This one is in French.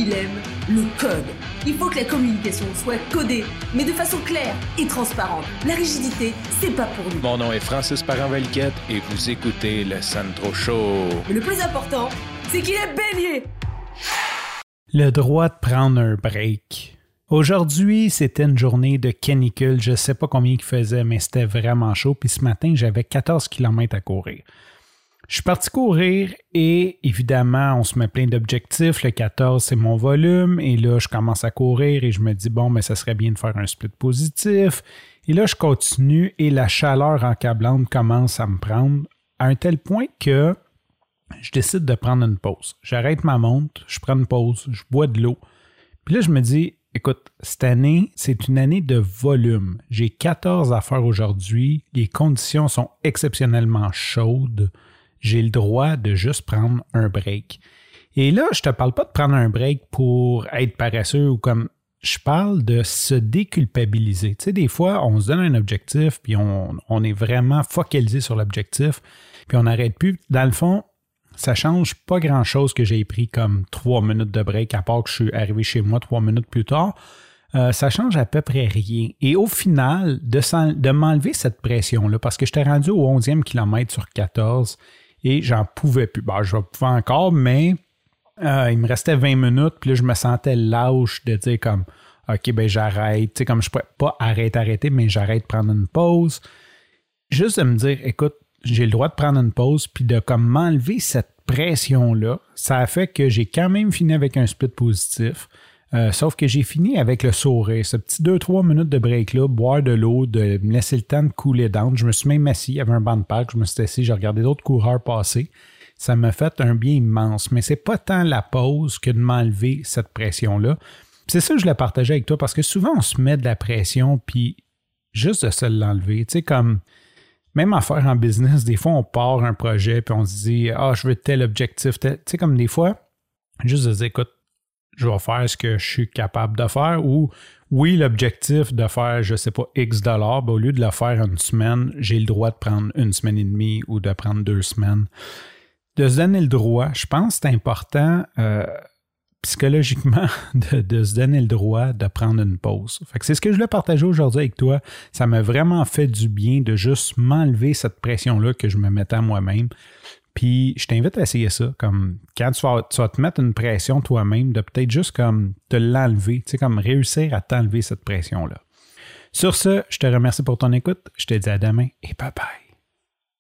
il aime le code. Il faut que la communication soit codée, mais de façon claire et transparente. La rigidité, c'est pas pour nous. Mon nom est Francis Parent-Valquette et vous écoutez le Sandro Show. Mais le plus important, c'est qu'il est bélier. Le droit de prendre un break. Aujourd'hui, c'était une journée de canicule. Je sais pas combien il faisait, mais c'était vraiment chaud. Puis ce matin, j'avais 14 km à courir. Je suis parti courir et évidemment, on se met plein d'objectifs. Le 14, c'est mon volume. Et là, je commence à courir et je me dis, bon, mais ça serait bien de faire un split positif. Et là, je continue et la chaleur encablante commence à me prendre à un tel point que je décide de prendre une pause. J'arrête ma montre, je prends une pause, je bois de l'eau. Puis là, je me dis, écoute, cette année, c'est une année de volume. J'ai 14 affaires aujourd'hui. Les conditions sont exceptionnellement chaudes j'ai le droit de juste prendre un break. Et là, je te parle pas de prendre un break pour être paresseux ou comme je parle de se déculpabiliser. Tu sais, des fois, on se donne un objectif, puis on, est vraiment focalisé sur l'objectif, puis on n'arrête plus. Dans le fond, ça change pas grand-chose que j'ai pris comme trois minutes de break, à part que je suis arrivé chez moi trois minutes plus tard. Euh, ça change à peu près rien. Et au final, de, de m'enlever cette pression-là, parce que j'étais rendu au 11e kilomètre sur 14, et j'en pouvais plus. Bah, je vais pouvoir encore, mais euh, il me restait 20 minutes, puis là, je me sentais lâche de dire comme OK, ben j'arrête. Tu sais, comme je pourrais pas arrêter, arrêter, mais j'arrête de prendre une pause. Juste de me dire, écoute, j'ai le droit de prendre une pause, puis de comme m'enlever cette pression-là, ça a fait que j'ai quand même fini avec un split positif. Euh, sauf que j'ai fini avec le sourire. Ce petit 2-3 minutes de break-là, boire de l'eau, de me laisser le temps de couler down. Je me suis même assis, il avait un banc de parc, je me suis assis, j'ai regardé d'autres coureurs passer. Ça m'a fait un bien immense. Mais c'est pas tant la pause que de m'enlever cette pression-là. C'est ça que je l'ai partagé avec toi parce que souvent on se met de la pression, puis juste de se l'enlever. Tu sais, comme même à faire en business, des fois on part un projet, puis on se dit Ah, je veux tel objectif. Tu sais, comme des fois, juste de dire écoute, je vais faire ce que je suis capable de faire ou oui, l'objectif de faire, je ne sais pas, X dollars, ben, au lieu de le faire une semaine, j'ai le droit de prendre une semaine et demie ou de prendre deux semaines. De se donner le droit, je pense que c'est important euh, psychologiquement de, se donner le droit de prendre une pause. c'est ce que je voulais partager aujourd'hui avec toi. Ça m'a vraiment fait du bien de juste m'enlever cette pression-là que je me mettais à moi-même. Puis je t'invite à essayer ça. Comme quand tu vas, te mettre une pression toi-même, de peut-être juste comme te l'enlever, tu sais, comme réussir à t'enlever cette pression-là. Sur ce, je te remercie pour ton écoute. Je te dis à demain et bye bye.